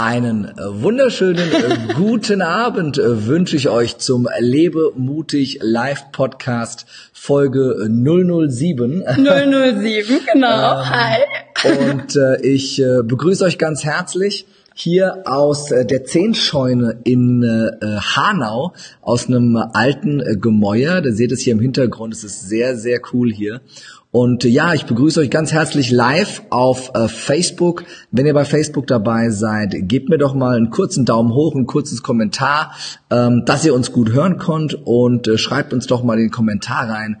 Einen äh, wunderschönen äh, guten Abend äh, wünsche ich euch zum Lebe mutig Live Podcast Folge 007. 007, genau. Ähm, Hi. Und äh, ich äh, begrüße euch ganz herzlich hier aus äh, der Zehnscheune in äh, Hanau, aus einem alten äh, Gemäuer. Da seht ihr es hier im Hintergrund. Es ist sehr, sehr cool hier. Und äh, ja, ich begrüße euch ganz herzlich live auf äh, Facebook. Wenn ihr bei Facebook dabei seid, gebt mir doch mal einen kurzen Daumen hoch, ein kurzes Kommentar, ähm, dass ihr uns gut hören konnt und äh, schreibt uns doch mal den Kommentar rein,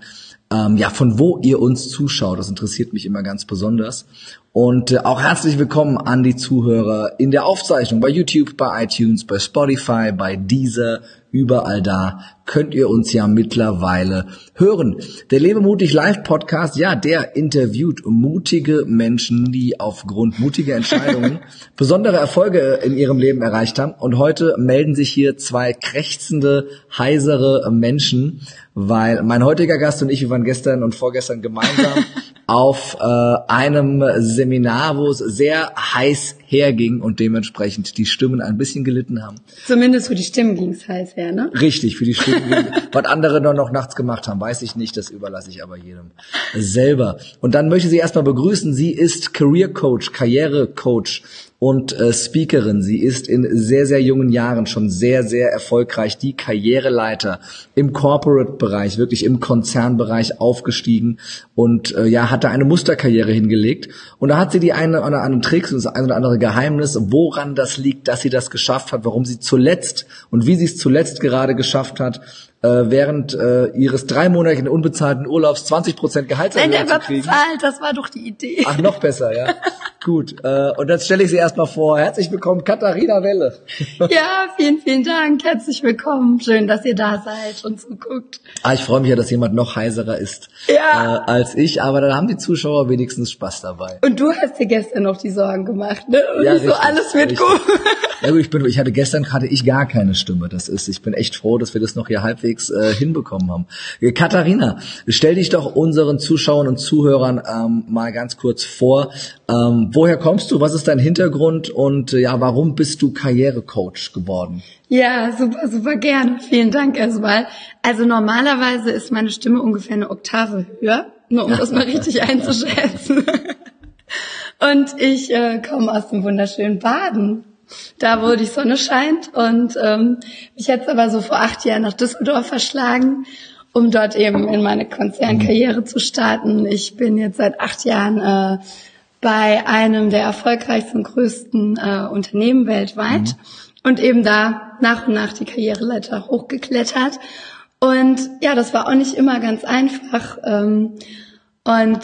ähm, ja, von wo ihr uns zuschaut. Das interessiert mich immer ganz besonders. Und äh, auch herzlich willkommen an die Zuhörer in der Aufzeichnung bei YouTube, bei iTunes, bei Spotify, bei Deezer, überall da könnt ihr uns ja mittlerweile hören. Der Lebe mutig Live Podcast, ja, der interviewt mutige Menschen, die aufgrund mutiger Entscheidungen besondere Erfolge in ihrem Leben erreicht haben. Und heute melden sich hier zwei krächzende, heisere Menschen, weil mein heutiger Gast und ich, wir waren gestern und vorgestern gemeinsam auf äh, einem Seminar, wo es sehr heiß herging und dementsprechend die Stimmen ein bisschen gelitten haben. Zumindest für die Stimmen ging es heiß her, ne? Richtig, für die Stimmen. Was andere dann noch nachts gemacht haben, weiß ich nicht, das überlasse ich aber jedem selber. Und dann möchte ich Sie erstmal begrüßen. Sie ist Career Coach, Karriere Coach und äh, Speakerin. Sie ist in sehr, sehr jungen Jahren schon sehr, sehr erfolgreich die Karriereleiter im Corporate-Bereich, wirklich im Konzernbereich aufgestiegen und äh, ja, hatte eine Musterkarriere hingelegt. Und da hat sie die eine oder andere Tricks und das eine oder andere Geheimnis, woran das liegt, dass sie das geschafft hat, warum sie zuletzt und wie sie es zuletzt gerade geschafft hat, äh, während äh, ihres dreimonatigen unbezahlten Urlaubs 20 Prozent Gehaltserhöhung Nein, der war bezahlt, das war doch die Idee. Ach, noch besser, ja. Gut. Äh, und jetzt stelle ich Sie erstmal vor. Herzlich willkommen, Katharina Welle. ja, vielen, vielen Dank. Herzlich willkommen. Schön, dass ihr da seid und zuguckt. Ah, ich freue mich ja, dass jemand noch heiserer ist ja. äh, als ich, aber dann haben die Zuschauer wenigstens Spaß dabei. Und du hast dir gestern noch die Sorgen gemacht, ne? Und ja, richtig, so alles wird richtig. gut. Ja gut, ich bin, ich hatte gestern hatte ich gar keine Stimme. Das ist, ich bin echt froh, dass wir das noch hier halbwegs äh, hinbekommen haben. Äh, Katharina, stell dich doch unseren Zuschauern und Zuhörern ähm, mal ganz kurz vor. Ähm, woher kommst du? Was ist dein Hintergrund? Und äh, ja, warum bist du Karrierecoach geworden? Ja, super, super gerne. Vielen Dank erstmal. Also normalerweise ist meine Stimme ungefähr eine Oktave höher, nur um das mal richtig einzuschätzen. Und ich äh, komme aus dem wunderschönen Baden da wo die Sonne scheint. Und ähm, mich jetzt aber so vor acht Jahren nach Düsseldorf verschlagen, um dort eben in meine Konzernkarriere zu starten. Ich bin jetzt seit acht Jahren äh, bei einem der erfolgreichsten und größten äh, Unternehmen weltweit mhm. und eben da nach und nach die Karriereleiter hochgeklettert. Und ja, das war auch nicht immer ganz einfach. Ähm, und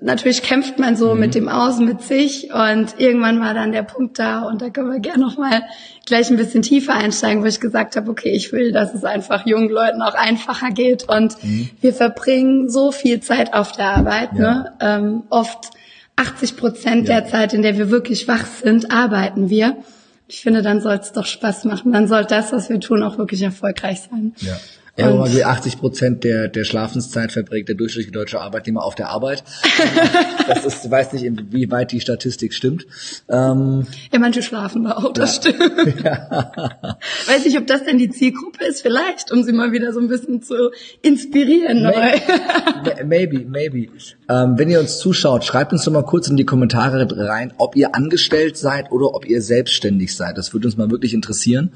natürlich kämpft man so mhm. mit dem Außen, mit sich und irgendwann war dann der Punkt da und da können wir gerne nochmal gleich ein bisschen tiefer einsteigen, wo ich gesagt habe, okay, ich will, dass es einfach jungen Leuten auch einfacher geht und mhm. wir verbringen so viel Zeit auf der Arbeit, ja. ne? Ähm, oft 80 Prozent ja. der Zeit, in der wir wirklich wach sind, arbeiten wir. Ich finde, dann soll es doch Spaß machen. Dann soll das, was wir tun, auch wirklich erfolgreich sein. Ja. Ja, aber 80 Prozent der, der Schlafenszeit verbringt der durchschnittliche deutsche Arbeitnehmer auf der Arbeit. das ist, weiß nicht, inwieweit die Statistik stimmt. Ähm, ja, manche schlafen da auch, das ja. stimmt. Ja. Weiß nicht, ob das denn die Zielgruppe ist, vielleicht, um sie mal wieder so ein bisschen zu inspirieren. Maybe, maybe. maybe. Ähm, wenn ihr uns zuschaut, schreibt uns doch mal kurz in die Kommentare rein, ob ihr angestellt seid oder ob ihr selbstständig seid. Das würde uns mal wirklich interessieren.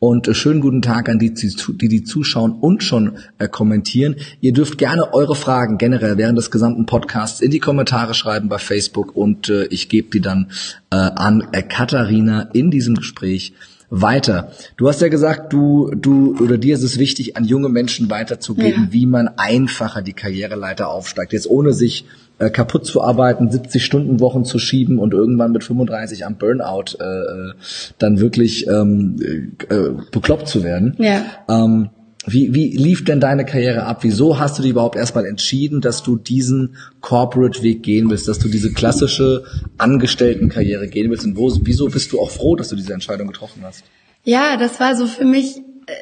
Und äh, schönen guten Tag an die, die die zuschauen und schon äh, kommentieren. Ihr dürft gerne eure Fragen generell während des gesamten Podcasts in die Kommentare schreiben bei Facebook und äh, ich gebe die dann äh, an äh, Katharina in diesem Gespräch weiter. Du hast ja gesagt, du, du oder dir ist es wichtig, an junge Menschen weiterzugeben, ja. wie man einfacher die Karriereleiter aufsteigt. Jetzt ohne sich äh, kaputt zu arbeiten, 70 Stunden Wochen zu schieben und irgendwann mit 35 am Burnout äh, äh, dann wirklich ähm, äh, bekloppt zu werden. Ja. Ähm, wie, wie lief denn deine Karriere ab? Wieso hast du dich überhaupt erstmal entschieden, dass du diesen Corporate-Weg gehen willst, dass du diese klassische Angestelltenkarriere gehen willst? Und wo, wieso bist du auch froh, dass du diese Entscheidung getroffen hast? Ja, das war so für mich äh,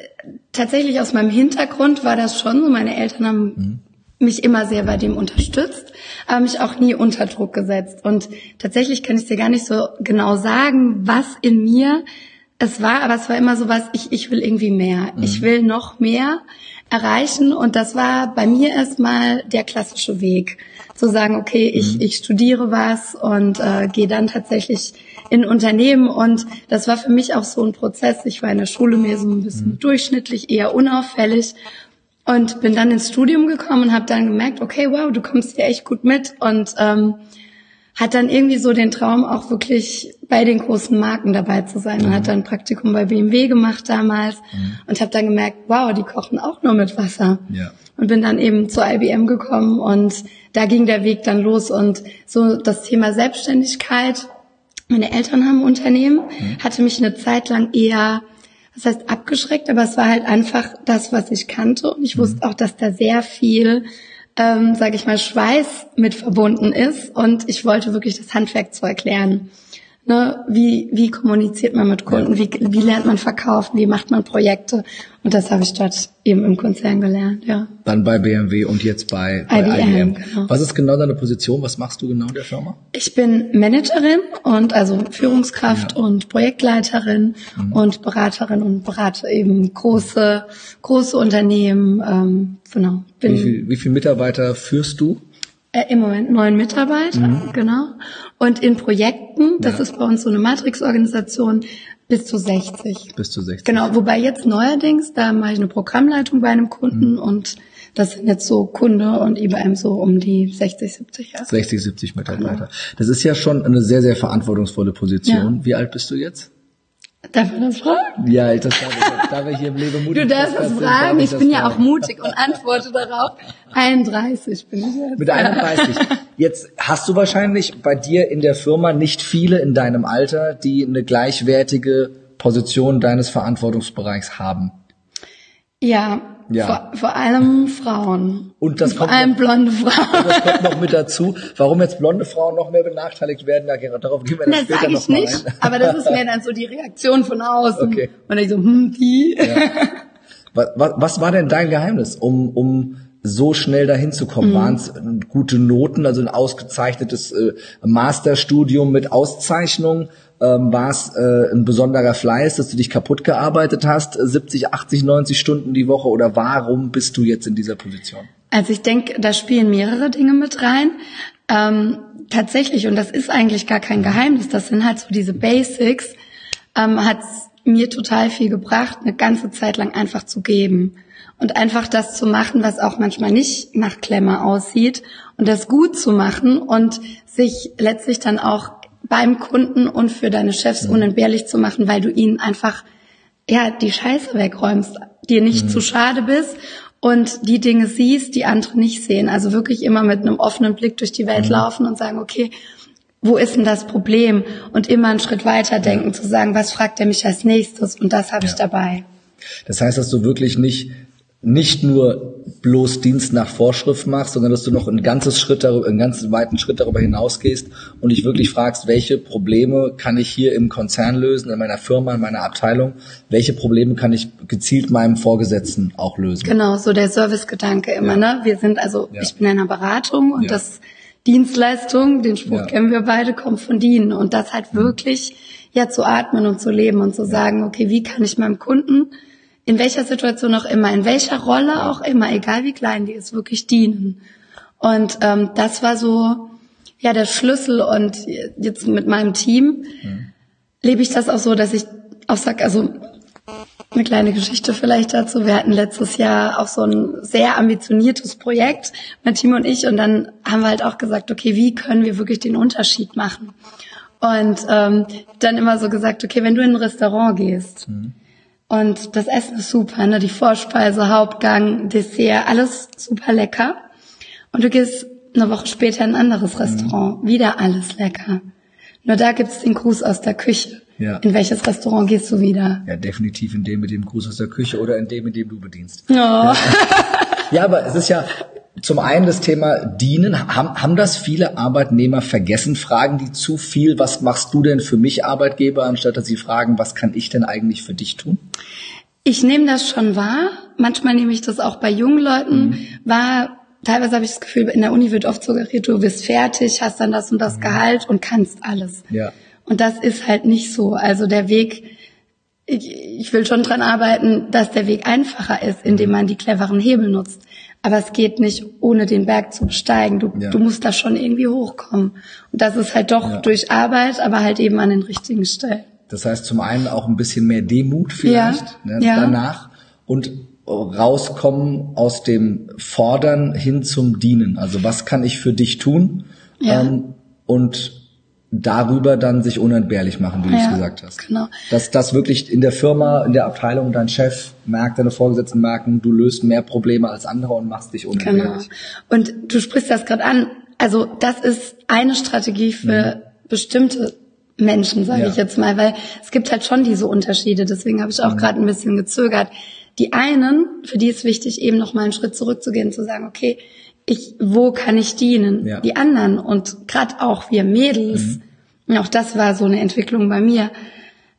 tatsächlich aus meinem Hintergrund war das schon so. Meine Eltern haben mhm mich immer sehr bei dem unterstützt, aber mich auch nie unter Druck gesetzt. Und tatsächlich kann ich dir gar nicht so genau sagen, was in mir es war, aber es war immer so was, ich, ich will irgendwie mehr. Mhm. Ich will noch mehr erreichen. Und das war bei mir erstmal der klassische Weg. Zu sagen, okay, ich, mhm. ich studiere was und äh, gehe dann tatsächlich in Unternehmen. Und das war für mich auch so ein Prozess. Ich war in der Schule mehr so ein bisschen mhm. durchschnittlich, eher unauffällig. Und bin dann ins Studium gekommen und habe dann gemerkt, okay, wow, du kommst hier echt gut mit. Und ähm, hat dann irgendwie so den Traum, auch wirklich bei den großen Marken dabei zu sein. Mhm. Und hat dann ein Praktikum bei BMW gemacht damals mhm. und habe dann gemerkt, wow, die kochen auch nur mit Wasser. Ja. Und bin dann eben zur IBM gekommen und da ging der Weg dann los. Und so das Thema Selbstständigkeit, meine Eltern haben ein Unternehmen, mhm. hatte mich eine Zeit lang eher das heißt abgeschreckt, aber es war halt einfach das, was ich kannte. Und ich mhm. wusste auch, dass da sehr viel ähm, sage ich mal, Schweiß mit verbunden ist. Und ich wollte wirklich das Handwerk zu erklären. Ne, wie, wie kommuniziert man mit Kunden? Wie, wie lernt man verkaufen? Wie macht man Projekte? Und das habe ich dort eben im Konzern gelernt, ja. Dann bei BMW und jetzt bei, bei IBM. IBM. Genau. Was ist genau deine Position? Was machst du genau in der Firma? Ich bin Managerin und also Führungskraft ja. und Projektleiterin mhm. und Beraterin und berate eben große, große Unternehmen. Ähm, genau. Bin, wie, viel, wie viele Mitarbeiter führst du? Äh, Im Moment neun Mitarbeiter, mhm. genau. Und in Projekten, das ja. ist bei uns so eine Matrix-Organisation, bis zu 60. Bis zu 60. Genau, wobei jetzt neuerdings, da mache ich eine Programmleitung bei einem Kunden mhm. und das sind jetzt so Kunde und IBM so um die 60, 70 Jahre. 60, 70 Mitarbeiter. Genau. Das ist ja schon eine sehr, sehr verantwortungsvolle Position. Ja. Wie alt bist du jetzt? Darf man das fragen? Ja, das darf ich. Darf ich hier im Lebe mutig Du darfst das fragen. Ich, ich bin ja auch mutig und antworte darauf. 31 bin ich jetzt. Mit 31. Jetzt hast du wahrscheinlich bei dir in der Firma nicht viele in deinem Alter, die eine gleichwertige Position deines Verantwortungsbereichs haben. Ja, ja. Vor, vor allem Frauen. Und das vor kommt allem noch, blonde Frauen. Und das kommt noch mit dazu. Warum jetzt blonde Frauen noch mehr benachteiligt werden, darauf gehen wir dann das später sag ich noch nicht, ein. aber das ist mir dann so die Reaktion von außen. Okay. Und ich so, hm, die. Ja. Was, was, was war denn dein Geheimnis, um, um so schnell dahin zu kommen? Mhm. Waren es gute Noten, also ein ausgezeichnetes äh, Masterstudium mit Auszeichnung? Ähm, war es äh, ein besonderer Fleiß, dass du dich kaputt gearbeitet hast, 70, 80, 90 Stunden die Woche oder warum bist du jetzt in dieser Position? Also ich denke, da spielen mehrere Dinge mit rein. Ähm, tatsächlich, und das ist eigentlich gar kein Geheimnis, das sind halt so diese Basics, ähm, hat mir total viel gebracht, eine ganze Zeit lang einfach zu geben und einfach das zu machen, was auch manchmal nicht nach Klemmer aussieht und das gut zu machen und sich letztlich dann auch beim Kunden und für deine Chefs mhm. unentbehrlich zu machen, weil du ihnen einfach ja die Scheiße wegräumst, dir nicht mhm. zu schade bist und die Dinge siehst, die andere nicht sehen. Also wirklich immer mit einem offenen Blick durch die Welt mhm. laufen und sagen, okay, wo ist denn das Problem? Und immer einen Schritt weiter denken, zu sagen, was fragt er mich als nächstes? Und das habe ja. ich dabei. Das heißt, dass du wirklich nicht nicht nur bloß Dienst nach Vorschrift machst, sondern dass du noch ein ganzes Schritt darüber, einen ganz weiten Schritt darüber hinausgehst und dich wirklich fragst, welche Probleme kann ich hier im Konzern lösen, in meiner Firma, in meiner Abteilung, welche Probleme kann ich gezielt meinem Vorgesetzten auch lösen. Genau, so der Servicegedanke immer, ja. ne? Wir sind also, ja. ich bin in einer Beratung und ja. das Dienstleistung, den Spruch kennen wir beide, kommt von dienen und das halt mhm. wirklich ja zu atmen und zu leben und zu sagen, okay, wie kann ich meinem Kunden in welcher Situation auch immer, in welcher Rolle auch immer, egal wie klein die ist, wirklich dienen. Und ähm, das war so ja der Schlüssel. Und jetzt mit meinem Team mhm. lebe ich das auch so, dass ich auch sag, also eine kleine Geschichte vielleicht dazu. Wir hatten letztes Jahr auch so ein sehr ambitioniertes Projekt, mein Team und ich, und dann haben wir halt auch gesagt, okay, wie können wir wirklich den Unterschied machen? Und ähm, dann immer so gesagt, okay, wenn du in ein Restaurant gehst, mhm und das Essen ist super, ne? Die Vorspeise, Hauptgang, Dessert, alles super lecker. Und du gehst eine Woche später in ein anderes Restaurant, mhm. wieder alles lecker. Nur da gibt's den Gruß aus der Küche. Ja. In welches Restaurant gehst du wieder? Ja, definitiv in dem mit dem Gruß aus der Küche oder in dem, in dem du bedienst. Oh. Ja. ja, aber es ist ja, zum einen das Thema Dienen. Haben, haben das viele Arbeitnehmer vergessen? Fragen die zu viel, was machst du denn für mich Arbeitgeber, anstatt dass sie fragen, was kann ich denn eigentlich für dich tun? Ich nehme das schon wahr. Manchmal nehme ich das auch bei jungen Leuten mhm. wahr, teilweise habe ich das Gefühl, in der Uni wird oft suggeriert, du bist fertig, hast dann das und das Gehalt und kannst alles. Ja. Und das ist halt nicht so. Also der Weg, ich, ich will schon dran arbeiten, dass der Weg einfacher ist, indem man die cleveren Hebel nutzt. Aber es geht nicht, ohne den Berg zu besteigen. Du, Ja. du musst da schon irgendwie hochkommen. Und das ist halt doch Ja. durch Arbeit, aber halt eben an den richtigen Stellen. Das heißt zum einen auch ein bisschen mehr Demut vielleicht Ja, ne, ja. danach und rauskommen aus dem Fordern hin zum Dienen. Also was kann ich für dich tun? Ja. Ähm, und darüber dann sich unentbehrlich machen, wie du Ja, es gesagt hast. genau. Dass das wirklich in der Firma, in der Abteilung, dein Chef merkt, deine Vorgesetzten merken, du löst mehr Probleme als andere und machst dich Genau. unentbehrlich. Und du sprichst das gerade an. Also das ist eine Strategie für bestimmte Menschen, sage Mhm. Ja. ich jetzt mal, weil es gibt halt schon diese Unterschiede. Deswegen habe ich Mhm. auch gerade ein bisschen gezögert. Die einen, für die ist wichtig, eben noch mal einen Schritt zurückzugehen, zu sagen, okay, ich, wo kann ich dienen? Ja. Die anderen und gerade auch wir Mädels, und auch das war so eine Entwicklung bei mir,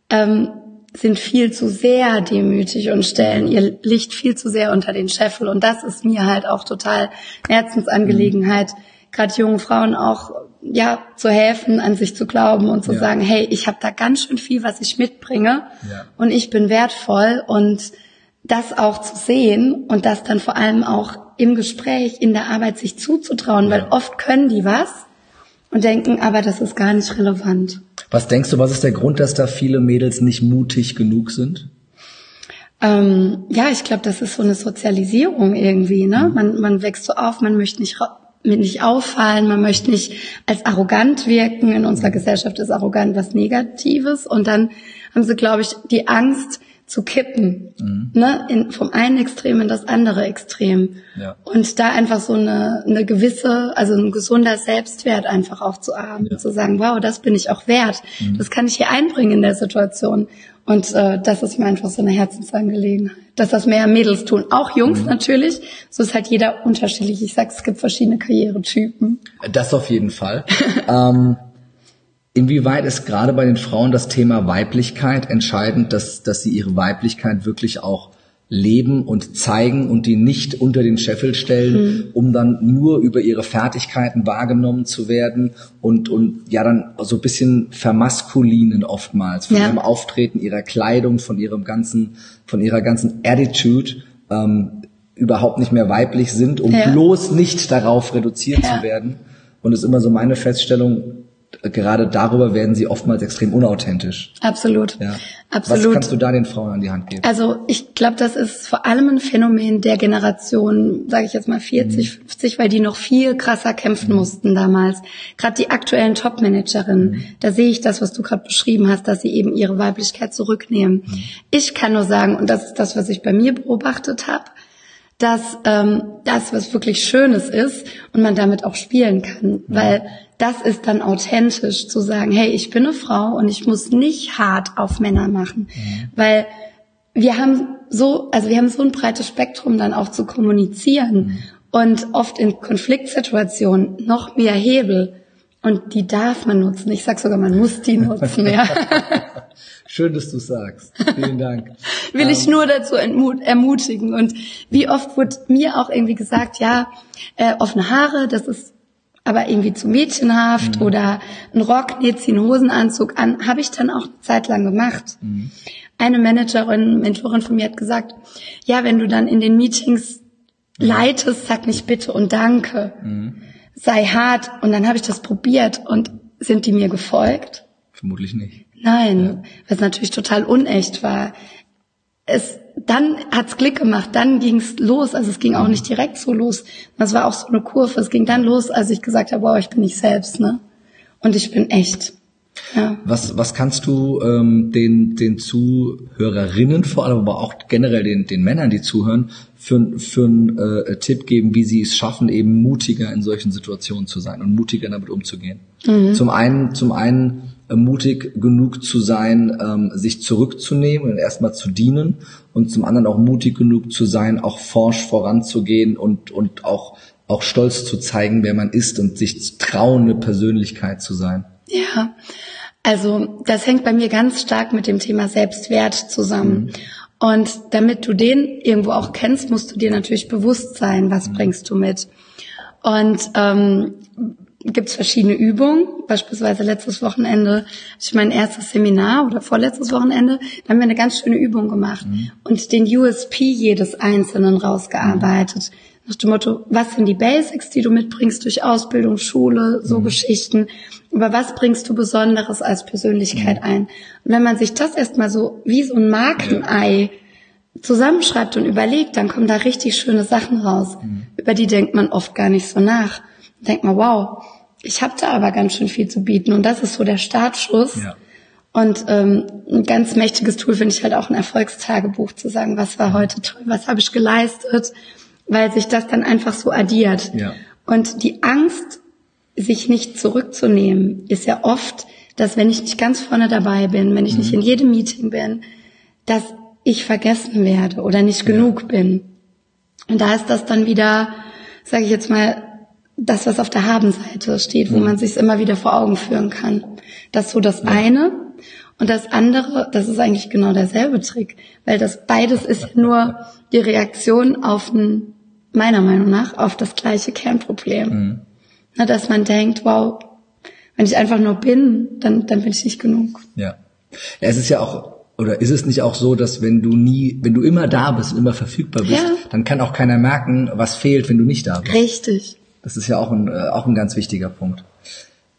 ähm, sind viel zu sehr demütig und stellen ihr Licht viel zu sehr unter den Scheffel. Und das ist mir halt auch total Herzensangelegenheit, gerade jungen Frauen auch ja zu helfen, an sich zu glauben und zu Ja. sagen, hey, ich habe da ganz schön viel, was ich mitbringe Ja. und ich bin wertvoll und das auch zu sehen und das dann vor allem auch im Gespräch, in der Arbeit sich zuzutrauen, weil oft können die was und denken, aber das ist gar nicht relevant. Was denkst du, was ist der Grund, dass da viele Mädels nicht mutig genug sind? Ähm, ja, ich glaube, das ist so eine Sozialisierung irgendwie. Ne? Man, man wächst so auf, man möchte nicht, mit nicht auffallen, man möchte nicht als arrogant wirken. In unserer Gesellschaft ist arrogant was Negatives. Und dann haben sie, glaube ich, die Angst zu kippen. Ne? In, vom einen Extrem in das andere Extrem. Ja. Und da einfach so eine, eine gewisse, also ein gesunder Selbstwert einfach auch zu haben. Ja. Zu sagen, wow, das bin ich auch wert. Das kann ich hier einbringen in der Situation. Und äh, das ist mir einfach so eine Herzensangelegenheit. Dass das mehr Mädels tun. Auch Jungs natürlich. So ist halt jeder unterschiedlich. Ich sag, es gibt verschiedene Karrieretypen. Das auf jeden Fall. ähm, inwieweit ist gerade bei den Frauen das Thema Weiblichkeit entscheidend, dass, dass sie ihre Weiblichkeit wirklich auch leben und zeigen und die nicht unter den Scheffel stellen, um dann nur über ihre Fertigkeiten wahrgenommen zu werden und, und ja dann so ein bisschen vermaskulinen oftmals von Ja. ihrem Auftreten, ihrer Kleidung, von ihrem ganzen, von ihrer ganzen Attitude ähm, überhaupt nicht mehr weiblich sind, um Ja. bloß nicht darauf reduziert Ja. zu werden. Und es ist immer so meine Feststellung, gerade darüber werden sie oftmals extrem unauthentisch. Absolut. Ja. Absolut. Was kannst du da den Frauen an die Hand geben? Also ich glaube, das ist vor allem ein Phänomen der Generation, sage ich jetzt mal 40, 50, weil die noch viel krasser kämpfen mussten damals. Gerade die aktuellen Top-Managerinnen, da sehe ich das, was du gerade beschrieben hast, dass sie eben ihre Weiblichkeit zurücknehmen. Ich kann nur sagen, und das ist das, was ich bei mir beobachtet habe, dass ähm, das was wirklich Schönes ist und man damit auch spielen kann, weil das ist dann authentisch zu sagen, hey, ich bin eine Frau und ich muss nicht hart auf Männer machen, weil wir haben so, also wir haben so ein breites Spektrum dann auch zu kommunizieren und oft in Konfliktsituationen noch mehr Hebel und die darf man nutzen. Ich sag sogar, man muss die nutzen, ja. Schön, dass du sagst. Vielen Dank. will ich nur dazu ermutigen. Und wie oft wurde mir auch irgendwie gesagt, ja, äh, offene Haare, das ist aber irgendwie zu mädchenhaft oder ein Rock, nee, zieh einen Hosenanzug an, habe ich dann auch eine Zeit lang gemacht. Eine Managerin, Mentorin von mir hat gesagt, ja, wenn du dann in den Meetings leitest, sag nicht bitte und danke. Sei hart. Und dann habe ich das probiert und sind die mir gefolgt? Vermutlich nicht. Nein, was natürlich total unecht war. Es, dann hat's Klick gemacht, dann ging's los. Also es ging auch nicht direkt so los. Das war auch so eine Kurve. Es ging dann los, als ich gesagt habe, wow, ich bin nicht selbst, ne? Und ich bin echt. Ja. Was, was kannst du ähm, den, den Zuhörerinnen vor allem, aber auch generell den, den Männern, die zuhören, für, für einen äh, Tipp geben, wie sie es schaffen, eben mutiger in solchen Situationen zu sein und mutiger damit umzugehen? Zum einen, zum einen äh, mutig genug zu sein, ähm, sich zurückzunehmen und erstmal zu dienen und zum anderen auch mutig genug zu sein, auch forsch voranzugehen und, und auch, auch stolz zu zeigen, wer man ist und sich zu trauen, eine Persönlichkeit zu sein. Ja, also das hängt bei mir ganz stark mit dem Thema Selbstwert zusammen. Und damit du den irgendwo auch kennst, musst du dir natürlich bewusst sein, was bringst du mit. Und ähm, gibt es verschiedene Übungen. Beispielsweise letztes Wochenende hatte ich mein erstes Seminar oder vorletztes Wochenende, da haben wir eine ganz schöne Übung gemacht mhm. und den USP jedes Einzelnen rausgearbeitet. Mhm. Nach dem Motto, was sind die Basics, die du mitbringst durch Ausbildung, Schule, so mhm. Geschichten, aber was bringst du Besonderes als Persönlichkeit mhm. ein? Und wenn man sich das erstmal so wie so ein Markenei zusammenschreibt und überlegt, dann kommen da richtig schöne Sachen raus. Mhm. Über die denkt man oft gar nicht so nach. Denkt man, wow, ich habe da aber ganz schön viel zu bieten. Und das ist so der Startschuss. Ja. Und ähm, ein ganz mächtiges Tool finde ich halt auch ein Erfolgstagebuch zu sagen, was war heute toll, was habe ich geleistet, weil sich das dann einfach so addiert. Ja. Und die Angst, sich nicht zurückzunehmen, ist ja oft, dass wenn ich nicht ganz vorne dabei bin, wenn ich mhm. nicht in jedem Meeting bin, dass ich vergessen werde oder nicht ja. genug bin. Und da ist das dann wieder, sage ich jetzt mal, das, was auf der Habenseite steht, wo mhm. man sich immer wieder vor Augen führen kann. Das ist so das ja. eine. Und das andere, das ist eigentlich genau derselbe Trick, weil das beides ist nur die Reaktion auf ein, meiner Meinung nach, auf das gleiche Kernproblem. Mhm. Na, dass man denkt, wow, wenn ich einfach nur bin, dann, dann bin ich nicht genug. Ja. es ist ja auch, oder ist es nicht auch so, dass wenn du nie, wenn du immer da bist und immer verfügbar bist, ja. dann kann auch keiner merken, was fehlt, wenn du nicht da bist. Richtig. Das ist ja auch ein, äh, auch ein ganz wichtiger Punkt.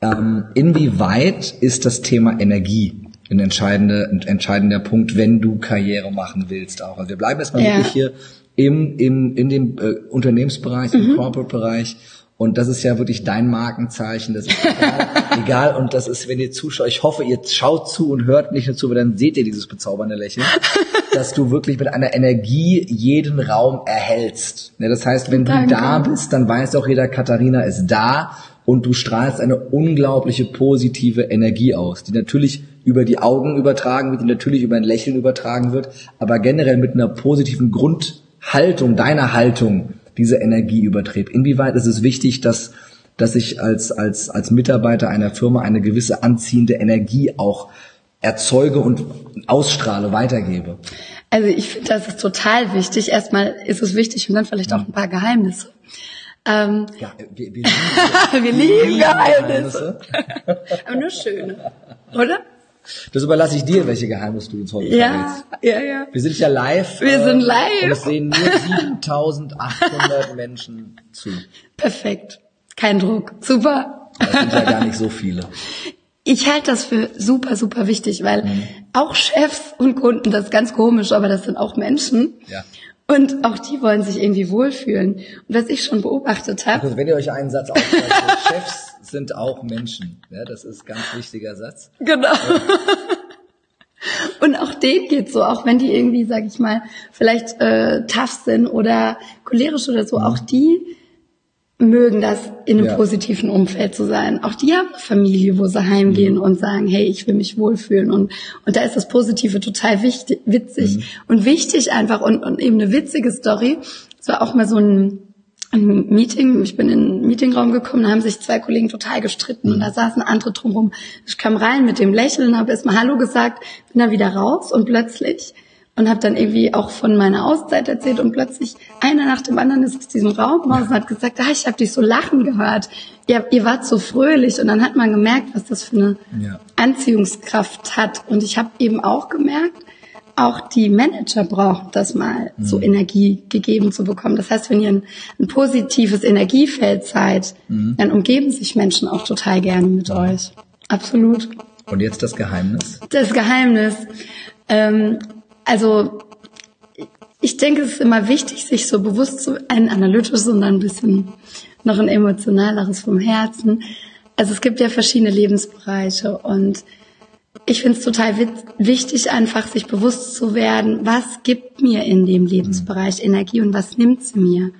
Ähm, inwieweit ist das Thema Energie ein entscheidender, ein entscheidender Punkt, wenn du Karriere machen willst auch? Also wir bleiben erstmal ja. wirklich hier im, im, in dem äh, Unternehmensbereich, mhm. im Corporate-Bereich und das ist ja wirklich dein Markenzeichen. Das ist egal, egal. Und das ist, wenn ihr zuschaut, ich hoffe, ihr schaut zu und hört nicht nur zu, weil dann seht ihr dieses bezaubernde Lächeln, dass du wirklich mit einer Energie jeden Raum erhältst. Ja, das heißt, wenn Danke. du da bist, dann weiß auch jeder, Katharina ist da und du strahlst eine unglaubliche positive Energie aus, die natürlich über die Augen übertragen wird, die natürlich über ein Lächeln übertragen wird, aber generell mit einer positiven Grundhaltung, deiner Haltung, diese Energie überträgt. Inwieweit ist es wichtig, dass, dass ich als, als, als Mitarbeiter einer Firma eine gewisse anziehende Energie auch erzeuge und ausstrahle, weitergebe? Also ich finde, das ist total wichtig. Erstmal ist es wichtig und dann vielleicht auch ein paar Geheimnisse. Ähm, ja, wir, wir, lieben, wir lieben Geheimnisse. Aber nur schöne, oder? Das überlasse ich dir, welche Geheimnisse du uns heute ja, verrätst. Ja, ja. Wir sind ja live. Wir äh, sind live. Und es sehen nur 7800 Menschen zu. Perfekt. Kein Druck. Super. Das sind ja gar nicht so viele. Ich halte das für super, super wichtig, weil mhm. auch Chefs und Kunden, das ist ganz komisch, aber das sind auch Menschen. Ja. Und auch die wollen sich irgendwie wohlfühlen. Und was ich schon beobachtet habe. Also wenn ihr euch einen Satz aufschreibt, Chefs sind auch Menschen. Ja, das ist ein ganz wichtiger Satz. Genau. Ja. Und auch denen geht's so, auch wenn die irgendwie, sag ich mal, vielleicht äh, tough sind oder cholerisch oder so, mhm. auch die mögen das in einem ja. positiven Umfeld zu sein. Auch die haben eine Familie, wo sie heimgehen mhm. und sagen, hey, ich will mich wohlfühlen. Und, und da ist das Positive total wichtig, witzig mhm. und wichtig einfach und, und eben eine witzige Story. Es war auch mal so ein ein Meeting, ich bin in den Meetingraum gekommen, da haben sich zwei Kollegen total gestritten und da saßen andere drumherum. Ich kam rein mit dem Lächeln, habe erstmal Hallo gesagt, bin dann wieder raus und plötzlich und habe dann irgendwie auch von meiner Auszeit erzählt und plötzlich einer nach dem anderen ist aus diesem Raum raus und hat gesagt, ah, ich habe dich so lachen gehört. Ihr, ihr wart so fröhlich und dann hat man gemerkt, was das für eine ja. Anziehungskraft hat und ich habe eben auch gemerkt, auch die Manager brauchen das mal, mhm. so Energie gegeben zu bekommen. Das heißt, wenn ihr ein, ein positives Energiefeld seid, mhm. dann umgeben sich Menschen auch total gerne mit mhm. euch. Absolut. Und jetzt das Geheimnis? Das Geheimnis. Ähm, also ich denke, es ist immer wichtig, sich so bewusst zu, ein analytisches und ein bisschen noch ein emotionaleres vom Herzen. Also es gibt ja verschiedene Lebensbereiche und ich finde es total wichtig, einfach sich bewusst zu werden, was gibt mir in dem Lebensbereich Energie und was nimmt sie mir.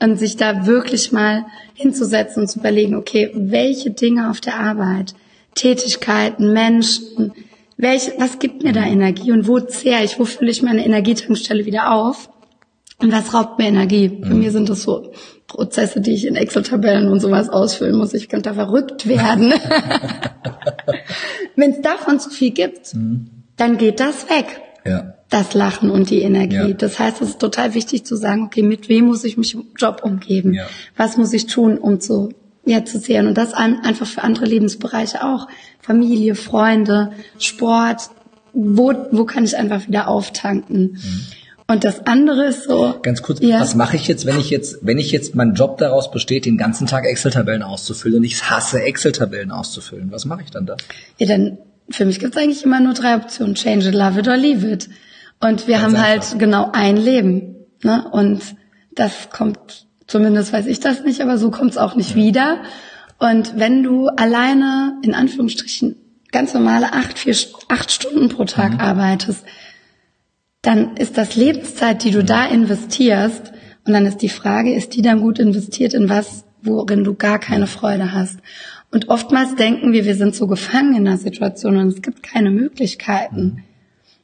Und sich da wirklich mal hinzusetzen und zu überlegen, okay, welche Dinge auf der Arbeit, Tätigkeiten, Menschen, welche, was gibt mir da Energie und wo zehre ich, wo fülle ich meine Energietankstelle wieder auf und was raubt mir Energie. Bei mir sind das so Prozesse, die ich in Excel-Tabellen und sowas ausfüllen muss. Ich könnte da verrückt werden. Wenn es davon zu viel gibt, mhm. dann geht das weg. Ja. das Lachen und die Energie. Ja. Das heißt, es ist total wichtig zu sagen, okay, mit wem muss ich mich im Job umgeben? Ja. Was muss ich tun, um zu, ja, zu sehen? Und das ein- einfach für andere Lebensbereiche auch. Familie, Freunde, Sport. Wo, wo kann ich einfach wieder auftanken? Und das andere ist so. Ganz kurz, Ja. was mache ich jetzt, wenn ich jetzt, wenn ich jetzt mein Job daraus besteht, den ganzen Tag Excel-Tabellen auszufüllen und ich hasse Excel-Tabellen auszufüllen? Was mache ich dann da? Ja, dann für mich gibt's eigentlich immer nur drei Optionen. Change it, love it or leave it. Und wir Ganz haben einfach. halt genau ein Leben. Ne? Und das kommt, zumindest weiß ich das nicht, aber so kommt's auch nicht wieder. Und wenn du alleine, in Anführungsstrichen, ganz normale acht, vier, acht Stunden pro Tag Mhm. arbeitest, dann ist das Lebenszeit, die du da investierst. Und dann ist die Frage, ist die dann gut investiert in was, worin du gar keine Freude hast? Und oftmals denken wir, wir sind so gefangen in der Situation und es gibt keine Möglichkeiten.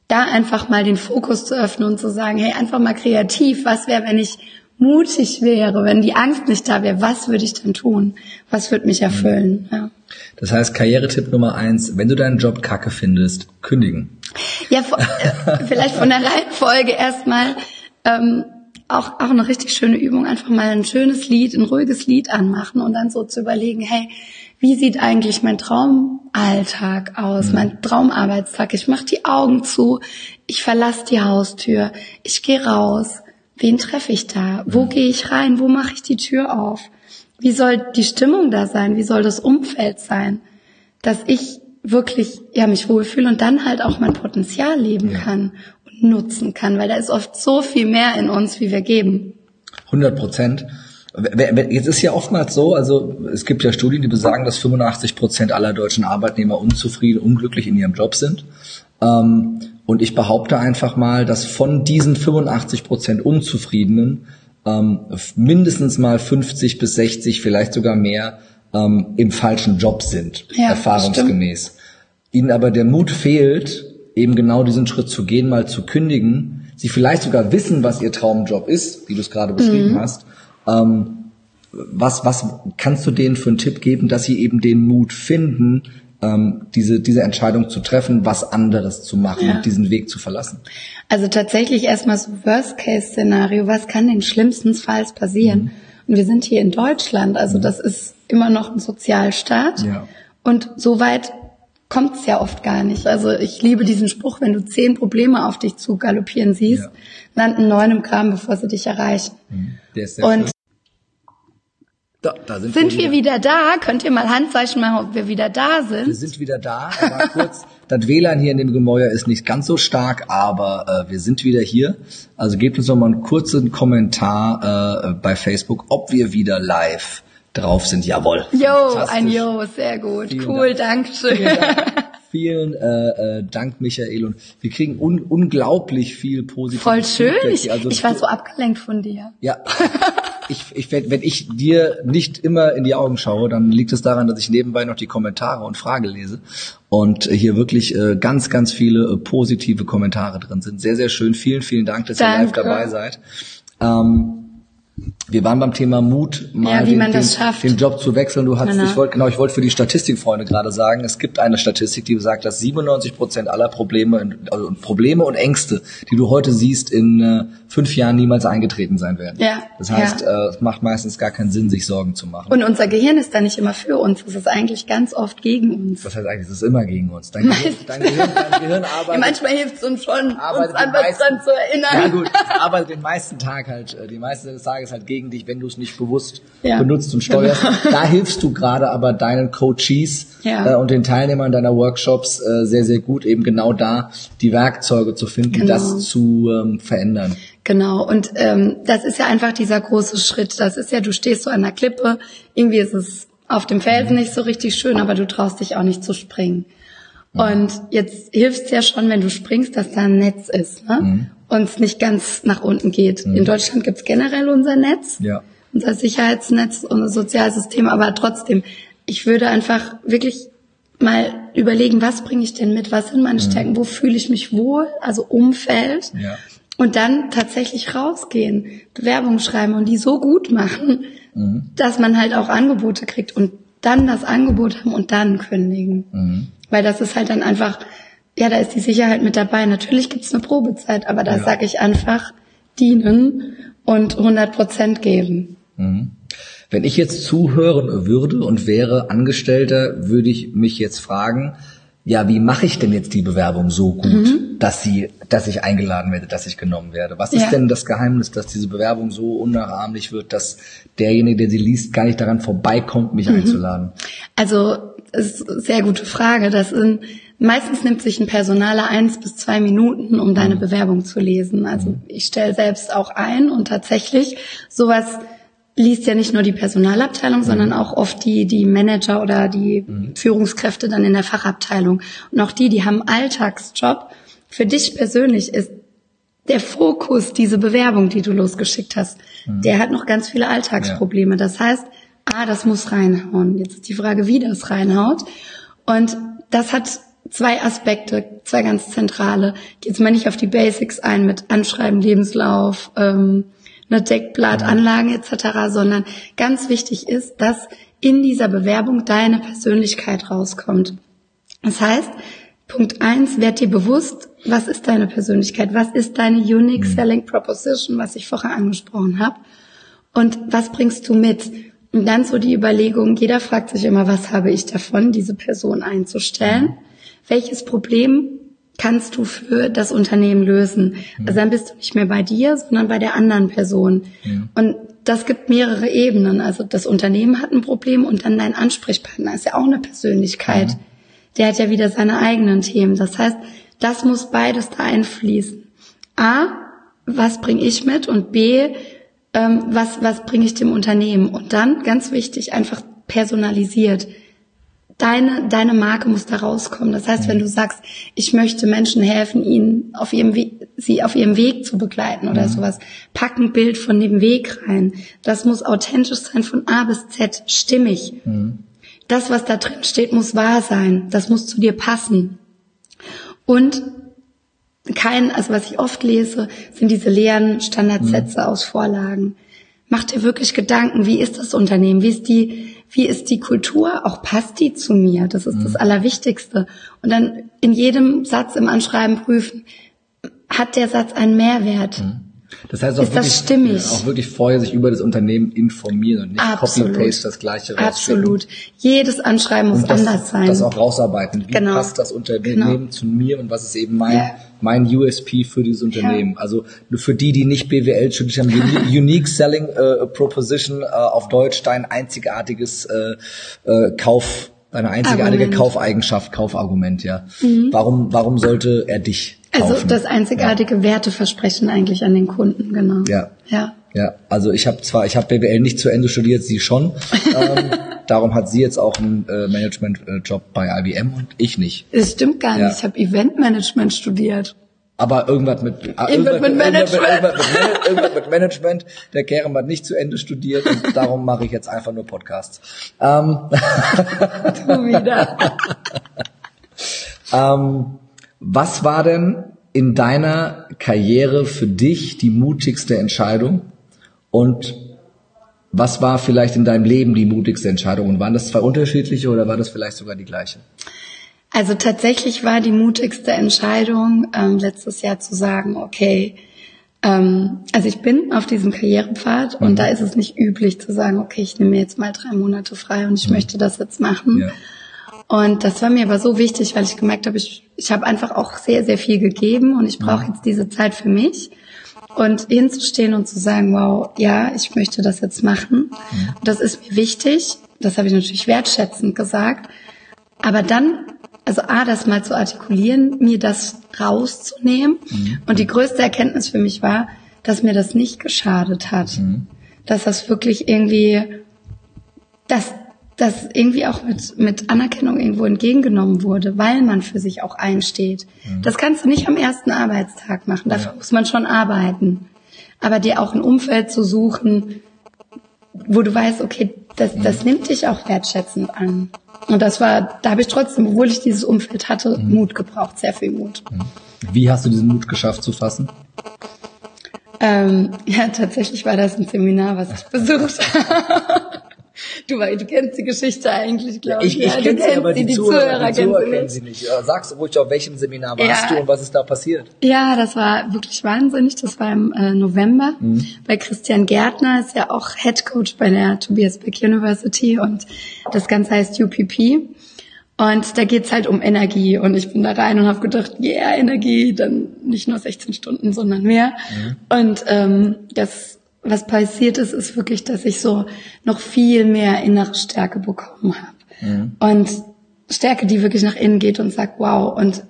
Da einfach mal den Fokus zu öffnen und zu sagen, hey, einfach mal kreativ, was wäre, wenn ich mutig wäre, wenn die Angst nicht da wäre, was würde ich dann tun? Was würde mich erfüllen? Ja. Das heißt, Karrieretipp Nummer eins, wenn du deinen Job kacke findest, kündigen. Ja, äh, vielleicht von der Reihenfolge erstmal ähm, auch, auch eine richtig schöne Übung, einfach mal ein schönes Lied, ein ruhiges Lied anmachen und dann so zu überlegen, hey, wie sieht eigentlich mein Traumalltag aus, mein Traumarbeitstag? Ich mache die Augen zu, ich verlasse die Haustür, ich gehe raus. Wen treffe ich da? Wo gehe ich rein? Wo mache ich die Tür auf? Wie soll die Stimmung da sein? Wie soll das Umfeld sein? dass ich wirklich ja mich wohlfühle und dann halt auch mein Potenzial leben kann und nutzen kann, weil da ist oft so viel mehr in uns, wie wir geben. 100 Prozent. Jetzt ist ja oftmals so, also es gibt ja Studien, die besagen, dass 85 Prozent aller deutschen Arbeitnehmer unzufrieden, unglücklich in ihrem Job sind. Ähm, Und ich behaupte einfach mal, dass von diesen 85 Prozent Unzufriedenen ähm, mindestens mal 50 bis 60, vielleicht sogar mehr, ähm, im falschen Job sind, Ja, erfahrungsgemäß. Ihnen aber der Mut fehlt, eben genau diesen Schritt zu gehen, mal zu kündigen. Sie vielleicht sogar wissen, was ihr Traumjob ist, wie du es gerade beschrieben Mhm. hast. Ähm, was, was kannst du denen für einen Tipp geben, dass sie eben den Mut finden, ähm, diese, diese Entscheidung zu treffen, was anderes zu machen Ja. und diesen Weg zu verlassen? Also tatsächlich erstmal so Worst-Case-Szenario, was kann denn schlimmstenfalls passieren? Und wir sind hier in Deutschland, also das ist immer noch ein Sozialstaat. Ja. Und so weit kommt es ja oft gar nicht. Also ich liebe diesen Spruch, wenn du zehn Probleme auf dich zu galoppieren siehst, Ja. landen neun im Kram, bevor sie dich erreichen. Der ist sehr Und. Da, da sind, sind wir wieder da? Könnt ihr mal Handzeichen machen, ob wir wieder da sind? Wir sind wieder da. Aber kurz, das WLAN hier in dem Gemäuer ist nicht ganz so stark, aber äh, wir sind wieder hier. Also gebt uns noch mal einen kurzen Kommentar äh, bei Facebook, ob wir wieder live drauf sind. Jawohl. Jo, ein Jo, sehr gut. Vielen cool, Dank. danke schön. Vielen Dank. Vielen äh, äh, Dank, Michael. Und wir kriegen un unglaublich viel positives Voll schön. Ich, Also, ich war so abgelenkt von dir. Ja. Ich, ich, wenn ich dir nicht immer in die Augen schaue, dann liegt es daran, dass ich nebenbei noch die Kommentare und Frage lese und hier wirklich äh, ganz, ganz viele äh, positive Kommentare drin sind. Sehr, sehr schön. Vielen, vielen Dank, dass ihr live Danke. dabei seid. Ähm, wir waren beim Thema Mut, mal Ja, den, den, den Job zu wechseln. Du hast, Genau. ich wollte, genau, ich wollte für die Statistikfreunde gerade sagen, es gibt eine Statistik, die besagt, dass 97 Prozent aller Probleme, also Probleme und Ängste, die du heute siehst, in äh, fünf Jahren niemals eingetreten sein werden. Ja, Das heißt, ja. äh, es macht meistens gar keinen Sinn, sich Sorgen zu machen. Und unser Gehirn ist da nicht immer für uns. Es ist eigentlich ganz oft gegen uns. das heißt eigentlich, es ist immer gegen uns. Dein Gehirn, dein Gehirn, dein Gehirn arbeitet. manchmal hilft es uns schon, uns an was dran zu erinnern. Ja gut, arbeitet den meisten Tag halt, äh, die meiste des Tages halt gegen dich, wenn du es nicht bewusst Ja. benutzt und steuerst. Da hilfst du gerade aber deinen Coaches Ja. äh, und den Teilnehmern deiner Workshops äh, sehr, sehr gut, eben genau da die Werkzeuge zu finden, Genau. das zu ähm, verändern. Genau, und ähm, das ist ja einfach dieser große Schritt. Das ist ja, du stehst so an der Klippe, irgendwie ist es auf dem Felsen nicht so richtig schön, aber du traust dich auch nicht zu springen. Und jetzt hilft es ja schon, wenn du springst, dass da ein Netz ist ne? und es nicht ganz nach unten geht. In Deutschland gibt's generell unser Netz, Ja. unser Sicherheitsnetz, unser Sozialsystem, aber trotzdem, ich würde einfach wirklich mal überlegen, was bringe ich denn mit, was sind meine Stärken, wo fühle ich mich wohl, also Umfeld. Ja. Und dann tatsächlich rausgehen, Bewerbungen schreiben und die so gut machen, dass man halt auch Angebote kriegt und dann das Angebot haben und dann kündigen. Weil das ist halt dann einfach ja, da ist die Sicherheit mit dabei. Natürlich gibt's eine Probezeit, aber da Ja. sage ich einfach dienen und 100 Prozent geben. Wenn ich jetzt zuhören würde und wäre Angestellter, würde ich mich jetzt fragen, ja, wie mache ich denn jetzt die Bewerbung so gut, Mhm. dass sie, dass ich eingeladen werde, dass ich genommen werde? Was ist Ja. denn das Geheimnis, dass diese Bewerbung so unnachahmlich wird, dass derjenige, der sie liest, gar nicht daran vorbeikommt, mich Mhm. einzuladen? Also, ist eine sehr gute Frage. Das sind, meistens nimmt sich ein Personaler eins bis zwei Minuten, um deine Bewerbung zu lesen. Also ich stelle selbst auch ein und tatsächlich sowas liest ja nicht nur die Personalabteilung, sondern auch oft die, die Manager oder die Führungskräfte dann in der Fachabteilung. Und auch die, die haben einen Alltagsjob. Für dich persönlich ist der Fokus, diese Bewerbung, die du losgeschickt hast, der hat noch ganz viele Alltagsprobleme. Das heißt, ah, das muss reinhauen. Jetzt ist die Frage, wie das reinhaut. Und das hat zwei Aspekte, zwei ganz zentrale. Jetzt mal nicht auf die Basics ein mit Anschreiben, Lebenslauf, ähm, ne Deckblatt, Anlagen etc., sondern ganz wichtig ist, dass in dieser Bewerbung deine Persönlichkeit rauskommt. Das heißt, Punkt eins, werd dir bewusst, was ist deine Persönlichkeit, was ist deine Unique Selling Proposition, was ich vorher angesprochen habe, und was bringst du mit? Und dann so die Überlegung, jeder fragt sich immer, was habe ich davon, diese Person einzustellen? Welches Problem kannst du für das Unternehmen lösen? Also dann bist du nicht mehr bei dir, sondern bei der anderen Person. Und das gibt mehrere Ebenen. Also das Unternehmen hat ein Problem und dann dein Ansprechpartner ist ja auch eine Persönlichkeit. Der hat ja wieder seine eigenen Themen. Das heißt, das muss beides da einfließen. A, was bringe ich mit? Und B, ähm, was, was bringe ich dem Unternehmen? Und dann, ganz wichtig, einfach personalisiert. Deine, deine Marke muss da rauskommen. Das heißt, wenn du sagst, ich möchte Menschen helfen, ihnen auf ihrem Weg, sie auf ihrem Weg zu begleiten oder sowas, pack ein Bild von dem Weg rein. Das muss authentisch sein von A bis Z, stimmig. Das, was da drin steht, muss wahr sein. Das muss zu dir passen. Und kein, also was ich oft lese, sind diese leeren Standardsätze aus Vorlagen. Mach dir wirklich Gedanken, wie ist das Unternehmen, wie ist die, wie ist die Kultur, auch passt die zu mir, das ist das Allerwichtigste. Und dann in jedem Satz im Anschreiben prüfen, hat der Satz einen Mehrwert? Das heißt auch Ist das wirklich, stimmig? auch wirklich vorher sich über das Unternehmen informieren und nicht copy-paste das gleiche. Absolut. Jedes Anschreiben muss das, anders sein. das auch rausarbeiten. Wie Genau. passt das Unternehmen Genau. zu mir und was ist eben mein, Ja. mein USP für dieses Unternehmen? Also nur für die, die nicht BWL studiert haben, Uni- Unique Selling äh, Proposition äh, auf Deutsch, dein einzigartiges äh, äh, Kauf, deine einzigartige Argument. Mhm. Kaufeigenschaft, Kaufargument, ja. Warum, warum sollte er dich kaufen? also das einzigartige Werteversprechen eigentlich an den Kunden, genau. Ja. Ja. Ja, also ich habe zwar, ich habe BWL nicht zu Ende studiert, sie schon. ähm, darum hat sie jetzt auch einen äh, Management-Job bei IBM und ich nicht. Das stimmt gar Ja. nicht. Ich habe Eventmanagement studiert. Aber irgendwas mit, äh, Irgendwas mit Management. Irgendwas Man- irgendwas mit Management. Der Kerem hat nicht zu Ende studiert und darum mache ich jetzt einfach nur Podcasts. Ähm, Du wieder. ähm, was war denn in deiner Karriere für dich die mutigste Entscheidung? Und was war vielleicht in deinem Leben die mutigste Entscheidung? Und waren das zwei unterschiedliche oder war das vielleicht sogar die gleiche? Also tatsächlich war die mutigste Entscheidung ähm, letztes Jahr zu sagen, okay, ähm, also ich bin auf diesem Karrierepfad und da ist es nicht üblich zu sagen, okay, ich nehme mir jetzt mal drei Monate frei und ich möchte das jetzt machen. Ja. Und das war mir aber so wichtig, weil ich gemerkt habe, ich, ich habe einfach auch sehr, sehr viel gegeben und ich brauche jetzt diese Zeit für mich. Und hinzustehen und zu sagen, wow, ja, ich möchte das jetzt machen. Und das ist mir wichtig. Das habe ich natürlich wertschätzend gesagt. Aber dann, also A, das mal zu artikulieren, mir das rauszunehmen. Und die größte Erkenntnis für mich war, dass mir das nicht geschadet hat. Dass das wirklich irgendwie, dass das irgendwie auch mit, mit Anerkennung irgendwo entgegengenommen wurde, weil man für sich auch einsteht. Das kannst du nicht am ersten Arbeitstag machen, dafür Ja. muss man schon arbeiten. Aber dir auch ein Umfeld zu suchen, wo du weißt, okay, das, das nimmt dich auch wertschätzend an. Und das war, da habe ich trotzdem, obwohl ich dieses Umfeld hatte, Mut gebraucht, sehr viel Mut. Wie hast du diesen Mut geschafft zu fassen? Ähm, ja, tatsächlich war das ein Seminar, was ich besucht habe. Du, du kennst die Geschichte eigentlich, glaube ich. Ich, ich ja, kenne sie, aber die, die Zuhörer, Zuhörer, die Zuhörer kennen sie nicht. Sagst ruhig, auf welchem Seminar warst ja. du und was ist da passiert? Ja, das war wirklich wahnsinnig. Das war im äh, November mhm. bei Christian Gärtner, ist ja auch Head Coach bei der Tobias Beck University und das Ganze heißt UPP. Und da geht's halt um Energie. Und ich bin da rein und habe gedacht, yeah, Energie, dann nicht nur 16 Stunden, sondern mehr. Mhm. Und ähm, das, was passiert ist, ist wirklich, dass ich so noch viel mehr innere Stärke bekommen habe. Mhm. Und Stärke, die wirklich nach innen geht und sagt, wow. Und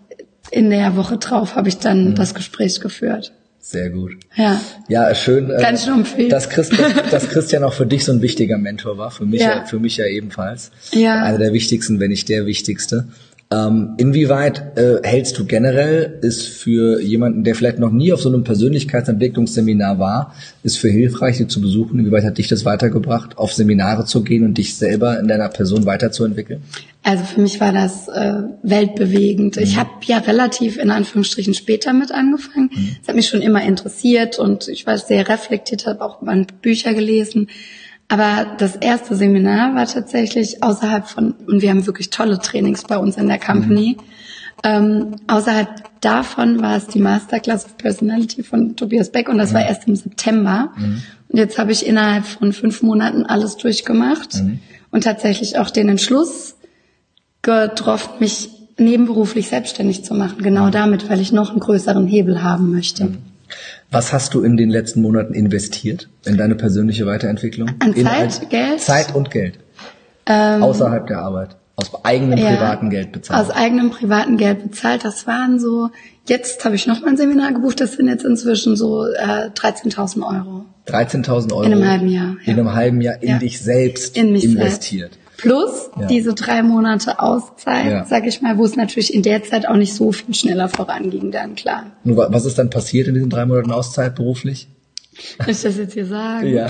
in der Woche drauf habe ich dann mhm. das Gespräch geführt. Sehr gut. Ja. Ja, schön. Äh, ich nur empfehlen. Dass Christian, dass Christian auch für dich so ein wichtiger Mentor war, für mich ja, ja für mich ja ebenfalls. Ja. Einer der wichtigsten, wenn nicht der wichtigste. Ähm, inwieweit äh, hältst du generell, ist für jemanden, der vielleicht noch nie auf so einem Persönlichkeitsentwicklungsseminar war, ist für hilfreich, sie zu besuchen? Inwieweit hat dich das weitergebracht, auf Seminare zu gehen und dich selber in deiner Person weiterzuentwickeln? Also für mich war das äh, weltbewegend. Mhm. Ich habe ja relativ in Anführungsstrichen später mit angefangen. Es mhm. hat mich schon immer interessiert und ich war sehr reflektiert, habe auch mal Bücher gelesen. Aber das erste Seminar war tatsächlich außerhalb von, und wir haben wirklich tolle Trainings bei uns in der Company. Mhm. Ähm, außerhalb davon war es die Masterclass of Personality von Tobias Beck und das mhm. war erst im September. Mhm. Und jetzt habe ich innerhalb von fünf Monaten alles durchgemacht mhm. und tatsächlich auch den Entschluss getroffen, mich nebenberuflich selbstständig zu machen. Genau mhm. damit, weil ich noch einen größeren Hebel haben möchte. Was hast du in den letzten Monaten investiert in deine persönliche Weiterentwicklung? An in Zeit, Geld? Zeit und Geld. Ähm, Außerhalb der Arbeit. Aus eigenem ja, privaten Geld bezahlt. Aus eigenem privaten Geld bezahlt. Das waren so, jetzt habe ich noch mal ein Seminar gebucht, das sind jetzt inzwischen so äh, 13.000 Euro. 13.000 Euro? In einem halben Jahr. Ja. In einem halben Jahr in ja. dich selbst in investiert. Selbst. Plus ja. diese drei Monate Auszeit, ja. sag ich mal, wo es natürlich in der Zeit auch nicht so viel schneller voranging, dann klar. Nur was ist dann passiert in diesen drei Monaten Auszeit beruflich? Soll ich das jetzt hier sagen? Ja.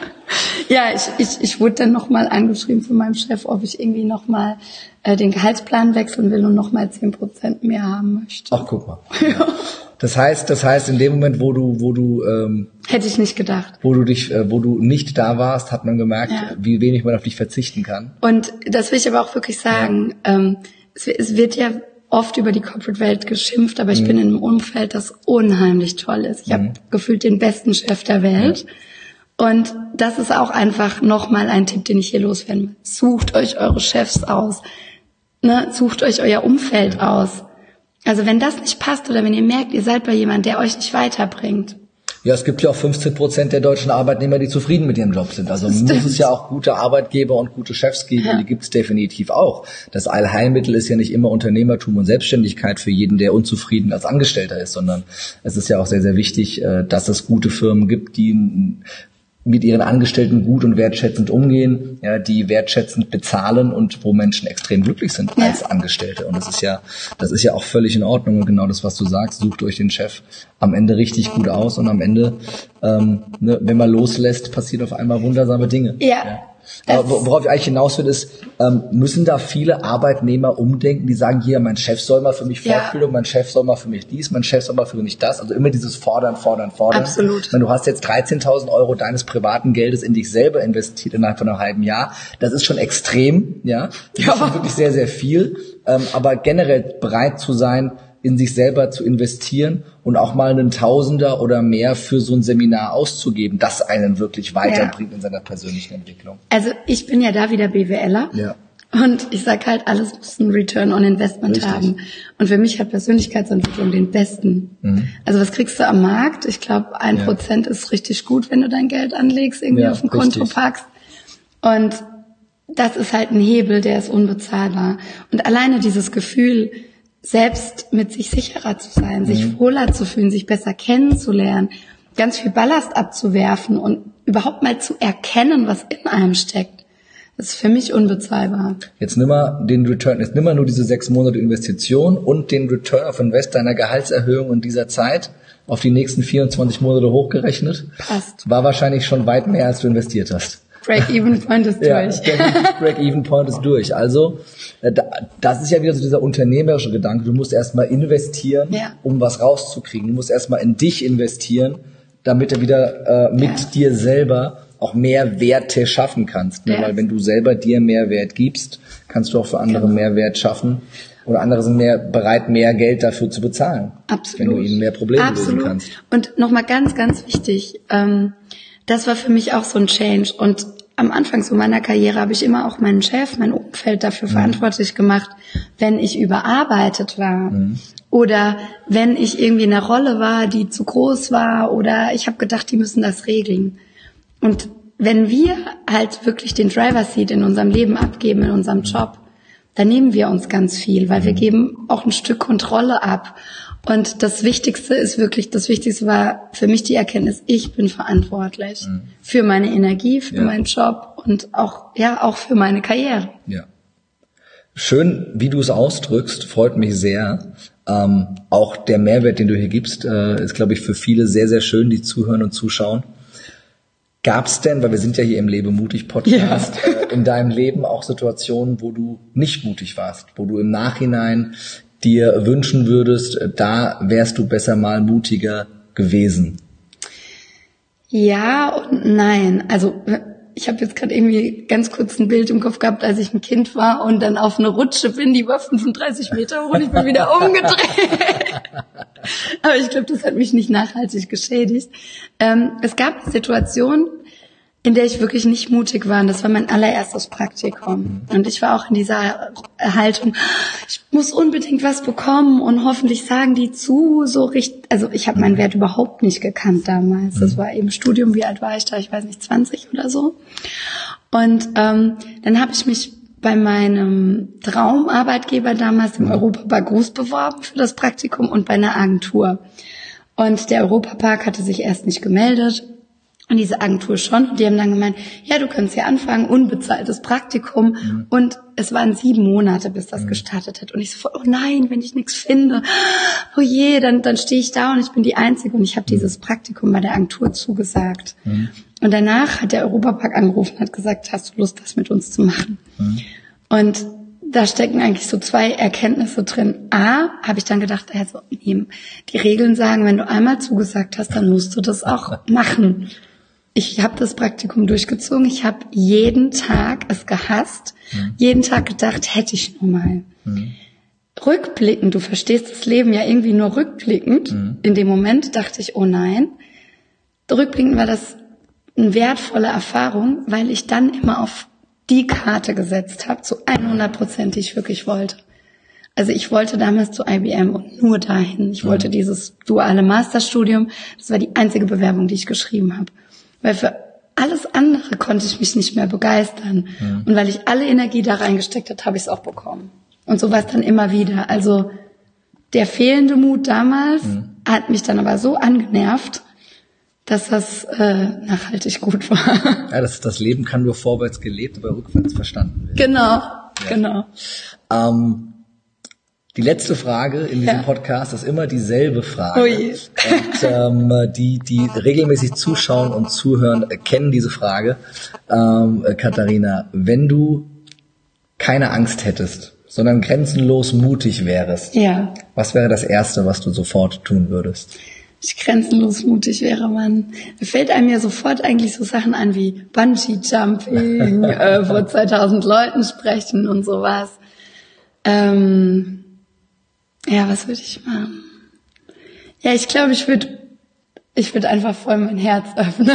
ja, ich, ich, ich wurde dann nochmal angeschrieben von meinem Chef, ob ich irgendwie nochmal äh, den Gehaltsplan wechseln will und nochmal zehn Prozent mehr haben möchte. Ach, guck mal. ja. Das heißt, das heißt, in dem Moment, wo du, wo du ähm, hätte ich nicht gedacht, wo du dich, äh, wo du nicht da warst, hat man gemerkt, ja. wie wenig man auf dich verzichten kann. Und das will ich aber auch wirklich sagen. Ja. Ähm, es, es, wird ja oft über die Corporate-Welt geschimpft, aber ich mhm. bin in einem Umfeld, das unheimlich toll ist. Ich mhm. habe gefühlt den besten Chef der Welt. Ja. Und das ist auch einfach nochmal ein Tipp, den ich hier loswerden will. Sucht euch eure Chefs aus. Ne? Sucht euch euer Umfeld aus also wenn das nicht passt oder wenn ihr merkt, ihr seid bei jemandem, der euch nicht weiterbringt. Ja, es gibt ja auch 15 Prozent der deutschen Arbeitnehmer, die zufrieden mit ihrem Job sind. Also muss es ja auch gute Arbeitgeber und gute Chefs geben. Ja. Die gibt es definitiv auch. Das Allheilmittel ist ja nicht immer Unternehmertum und Selbstständigkeit für jeden, der unzufrieden als Angestellter ist, sondern es ist ja auch sehr, sehr wichtig, äh, dass es gute Firmen gibt, die mit ihren Angestellten gut und wertschätzend umgehen, ja, die wertschätzend bezahlen und wo Menschen extrem glücklich sind ja. als Angestellte. Und das ist ja, das ist ja auch völlig in Ordnung. Und genau das, was du sagst, sucht euch den Chef am Ende richtig gut aus und am Ende, ähm, ne, wenn man loslässt, passieren auf einmal wundersame Dinge. ja. ja. Aber worauf ich eigentlich hinaus will, ist, ähm, müssen da viele Arbeitnehmer umdenken, die sagen, hier, mein Chef soll mal für mich Fortbildung, ja. mein Chef soll mal für mich dies, mein Chef soll mal für mich das. Also immer dieses Fordern, Fordern, Fordern. Absolut. Wenn du hast jetzt 13.000 Euro deines privaten Geldes in dich selber investiert innerhalb von einem halben Jahr, das ist schon extrem, ja. Das ja. ist schon wirklich sehr, sehr viel. Ähm, aber generell bereit zu sein, in sich selber zu investieren und auch mal einen Tausender oder mehr für so ein Seminar auszugeben, das einen wirklich weiterbringt ja. in seiner persönlichen Entwicklung. Also ich bin ja da wieder BWLer. Ja. Und ich sag halt, alles muss einen Return on Investment Richtig. haben. Und für mich hat Persönlichkeitsentwicklung den besten. Mhm. Also was kriegst du am Markt? Ich glaube, ein ja. Prozent ist richtig gut, wenn du dein Geld anlegst, irgendwie ja, auf dem Konto packst. Und das ist halt ein Hebel, der ist unbezahlbar. Und alleine dieses Gefühl, selbst mit sich sicherer zu sein, mhm. sich wohler zu fühlen, sich besser kennenzulernen, ganz viel Ballast abzuwerfen und überhaupt mal zu erkennen, was in einem steckt. Das ist für mich unbezahlbar. Jetzt nimm mal den Return, jetzt nimm mal nur diese sechs Monate Investition und den Return of Invest deiner Gehaltserhöhung in dieser Zeit auf die nächsten 24 Monate hochgerechnet. Passt. War wahrscheinlich schon weit mehr, als du investiert hast. Break-Even-Point ist durch. Ja, Break-Even-Point ist durch. Also, äh, das ist ja wieder so dieser unternehmerische Gedanke. Du musst erstmal investieren, ja. um was rauszukriegen. Du musst erstmal in dich investieren, damit er wieder äh, mit ja. dir selber auch Mehrwerte schaffen kannst. Ne? Weil wenn du selber dir Mehrwert gibst, kannst du auch für andere Genau. Mehrwert schaffen. Oder andere sind mehr bereit, mehr Geld dafür zu bezahlen. Absolut. Wenn du ihnen mehr Probleme Absolut. lösen kannst. Und nochmal ganz, ganz wichtig, ähm, das war für mich auch so ein Change. Und am Anfang so meiner Karriere habe ich immer auch meinen Chef, mein Umfeld dafür Mhm. verantwortlich gemacht, wenn ich überarbeitet war. Mhm. Oder wenn ich irgendwie in einer Rolle war, die zu groß war. Oder ich habe gedacht, die müssen das regeln. Und wenn wir halt wirklich den Driver Seat in unserem Leben abgeben, in unserem Job, dann nehmen wir uns ganz viel, weil wir geben auch ein Stück Kontrolle ab. Und das Wichtigste ist wirklich, das Wichtigste war für mich die Erkenntnis, ich bin verantwortlich für meine Energie, für Ja. meinen Job und auch, ja, auch für meine Karriere. Ja. Schön, wie du es ausdrückst, freut mich sehr. Ähm, auch der Mehrwert, den du hier gibst, äh, ist, glaube ich, für viele sehr, sehr schön, die zuhören und zuschauen. Gab's denn, weil wir sind ja hier im Lebe mutig Podcast, äh, in deinem Leben auch Situationen, wo du nicht mutig warst, wo du im Nachhinein dir wünschen würdest, da wärst du besser mal mutiger gewesen? Ja und nein. Also ich habe jetzt gerade irgendwie ganz kurz ein Bild im Kopf gehabt, als ich ein Kind war und dann auf eine Rutsche bin, die war 35 Meter hoch und ich bin wieder umgedreht. Aber ich glaube, das hat mich nicht nachhaltig geschädigt. Ähm, es gab eine Situation, in der ich wirklich nicht mutig war. Und das war mein allererstes Praktikum. Und ich war auch in dieser Haltung, ich muss unbedingt was bekommen und hoffentlich sagen die zu, so richtig. Also ich habe meinen Wert überhaupt nicht gekannt damals. Das war eben Studium, wie alt war ich da? Ich weiß nicht, 20 oder so. Und ähm, dann habe ich mich bei meinem Traumarbeitgeber damals im Europapark Groß beworben für das Praktikum und bei einer Agentur. Und der Europapark hatte sich erst nicht gemeldet und diese Agentur schon. Und die haben dann gemeint, ja, du kannst hier anfangen, unbezahltes Praktikum. Und es waren sieben Monate, bis das gestartet hat. Und ich so, oh nein, wenn ich nichts finde, oh je, dann, dann stehe ich da und ich bin die Einzige. Und ich habe dieses Praktikum bei der Agentur zugesagt. Und danach hat der Europapark angerufen und hat gesagt, hast du Lust, das mit uns zu machen? Und da stecken eigentlich so zwei Erkenntnisse drin. A, habe ich dann gedacht, also die Regeln sagen, wenn du einmal zugesagt hast, dann musst du das auch machen. Ich habe das Praktikum durchgezogen. Ich habe jeden Tag es gehasst, jeden Tag gedacht, hätte ich nur mal. Rückblickend, du verstehst das Leben ja irgendwie nur rückblickend. In dem Moment dachte ich, oh nein. Rückblickend war das eine wertvolle Erfahrung, weil ich dann immer auf die Karte gesetzt habe, zu 100 Prozent, die ich wirklich wollte. Also ich wollte damals zu IBM und nur dahin. Ich wollte dieses duale Masterstudium. Das war die einzige Bewerbung, die ich geschrieben habe. Weil für alles andere konnte ich mich nicht mehr begeistern. Und weil ich alle Energie da reingesteckt habe, habe ich es auch bekommen. Und so war es dann immer wieder. Also der fehlende Mut damals hat mich dann aber so angenervt, dass das äh, nachhaltig gut war. Ja, das, das Leben kann nur vorwärts gelebt, aber rückwärts verstanden werden. genau, genau. Ähm, die letzte Frage in diesem Ja. Podcast ist immer dieselbe Frage. Je. Und ähm, die, die regelmäßig zuschauen und zuhören, äh, kennen diese Frage. Ähm, äh, Katharina, wenn du keine Angst hättest, sondern grenzenlos mutig wärst, Ja, was wäre das Erste, was du sofort tun würdest? ich grenzenlos mutig wäre man. Da fällt einem ja sofort eigentlich so Sachen an wie Bungee Jumping, äh, vor 2000 Leuten sprechen und sowas. Ähm, ja, was würde ich machen? Ja, ich glaube, ich würde ich würde einfach voll mein Herz öffnen.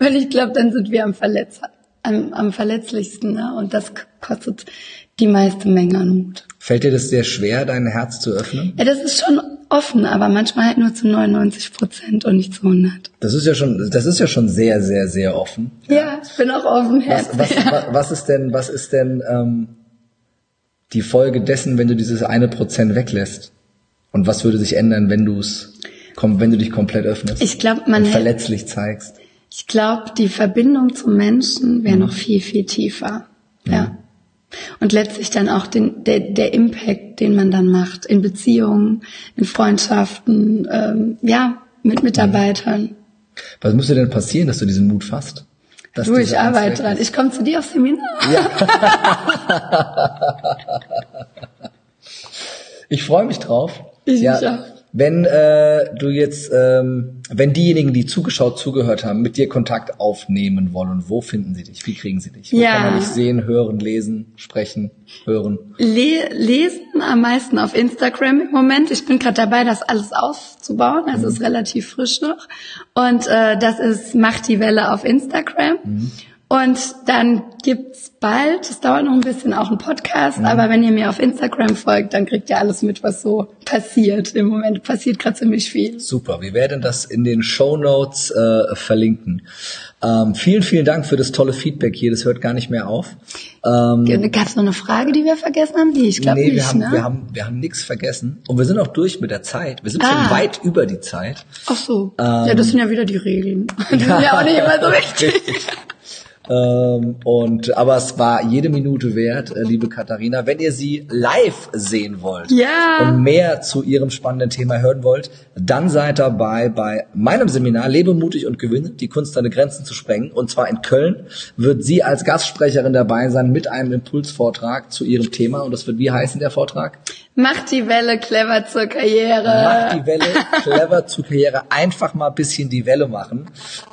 Weil ich glaube, dann sind wir am, Verletz am, am verletzlichsten. Ne? Und das kostet die meiste Menge an Mut. Fällt dir das sehr schwer, dein Herz zu öffnen? Ja, das ist schon offen, aber manchmal halt nur zu 99 Prozent und nicht zu 100. Das ist ja schon, das ist ja schon sehr, sehr, sehr offen. Ja, ich bin auch offen. Was, was, wa- was ist denn, was ist denn ähm, die Folge dessen, wenn du dieses eine Prozent weglässt? Und was würde sich ändern, wenn du es, wenn du dich komplett öffnest Ich glaube, man und verletzlich zeigst? ich glaube, die Verbindung zum Menschen wäre noch viel, viel tiefer. Ja. Und letztlich dann auch den, der, der Impact, den man dann macht in Beziehungen, in Freundschaften, ähm, ja, mit Mitarbeitern. Was müsste denn passieren, dass du diesen Mut fasst? Dass Du, ich arbeite dran. Ich komme zu dir aufs Seminar. Ich freue mich drauf. Ich ja, mich auch. Wenn äh, du jetzt, ähm, wenn diejenigen, die zugeschaut, zugehört haben, mit dir Kontakt aufnehmen wollen, wo finden sie dich? Wie kriegen sie dich? Wo Ja. kann man dich sehen, hören, lesen, sprechen, hören? Le lesen am meisten auf Instagram im Moment. Ich bin gerade dabei, das alles aufzubauen. Also Mhm. ist relativ frisch noch. Und äh, das ist Macht die Welle auf Instagram. Mhm. Und dann gibt's bald, es dauert noch ein bisschen, auch einen Mhm. Podcast. Aber wenn ihr mir auf Instagram folgt, dann kriegt ihr alles mit, was so passiert. Im Moment passiert gerade ziemlich viel. Super, wir werden das in den Show Notes äh, verlinken. Ähm, vielen, vielen Dank für das tolle Feedback hier. Das hört gar nicht mehr auf. Ähm, Gab's noch eine Frage, die wir vergessen haben? Die ich glaube nee, nicht, wir haben, ne? wir haben, wir haben nichts vergessen und wir sind auch durch mit der Zeit. Wir sind schon Ah. weit über die Zeit. Ach so. ja, das sind ja wieder die Regeln. Die sind ja auch nicht immer so wichtig. Ähm, und aber es war jede Minute wert, äh, liebe Katharina. Wenn ihr sie live sehen wollt Ja. und mehr zu ihrem spannenden Thema hören wollt, dann seid dabei bei meinem Seminar Lebe mutig und gewinne, die Kunst deine Grenzen zu sprengen. Und zwar in Köln wird sie als Gastsprecherin dabei sein mit einem Impulsvortrag zu ihrem Thema. Und das wird wie heißen der Vortrag? Macht die Welle clever zur Karriere. Mach die Welle clever zu Karriere. Einfach mal ein bisschen die Welle machen.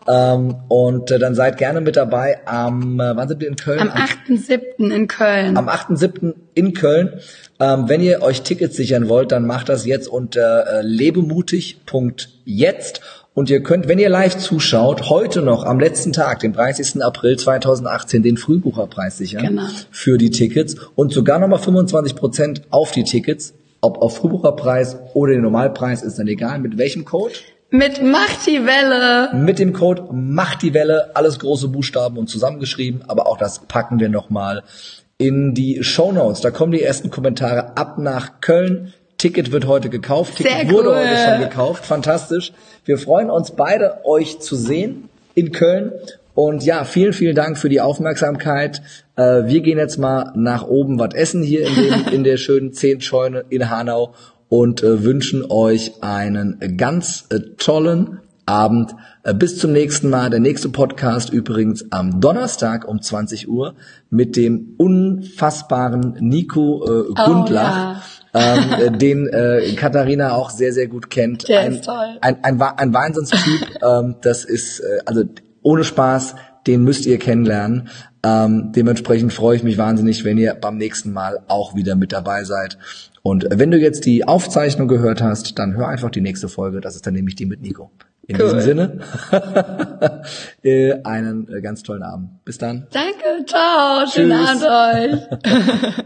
Ähm, und äh, dann seid gerne mit dabei am, äh, wann sind wir in Köln? Am 8.7. in Köln. am 8.7. in Köln. Ähm, wenn ihr euch Tickets sichern wollt, dann macht das jetzt unter äh, lebemutig.jetzt. Und ihr könnt, wenn ihr live zuschaut, heute noch am letzten Tag, den 30. April 2018, den Frühbucherpreis sichern Genau. für die Tickets und sogar nochmal 25 Prozent auf die Tickets. Ob auf Frühbucherpreis oder den Normalpreis, ist dann egal. Mit welchem Code? Mit Macht die Welle. Mit dem Code macht die Welle alles große Buchstaben und zusammengeschrieben, aber auch das packen wir nochmal in die Show Notes. Da kommen die ersten Kommentare ab nach Köln. Ticket wird heute gekauft. Ticket Sehr wurde cool. heute schon gekauft. Fantastisch. Wir freuen uns beide, euch zu sehen in Köln. Und ja, vielen, vielen Dank für die Aufmerksamkeit. Äh, wir gehen jetzt mal nach oben was essen hier in, dem, in der schönen Zehntscheune in Hanau und äh, wünschen euch einen ganz äh, tollen Abend. Äh, bis zum nächsten Mal. Der nächste Podcast übrigens am Donnerstag um 20 Uhr mit dem unfassbaren Nico äh, Gundlach. Ähm, äh, den äh, Katharina auch sehr, sehr gut kennt. Der ein, ist toll. Ein, ein, Wa- ein Wahnsinnstyp. ähm, das ist, äh, also ohne Spaß, den müsst ihr kennenlernen. Ähm, dementsprechend freue ich mich wahnsinnig, wenn ihr beim nächsten Mal auch wieder mit dabei seid. Und wenn du jetzt die Aufzeichnung gehört hast, dann hör einfach die nächste Folge. Das ist dann nämlich die mit Nico. In Cool. diesem Sinne, äh, einen äh, ganz tollen Abend. Bis dann. Danke, ciao. Schönen. Abend euch.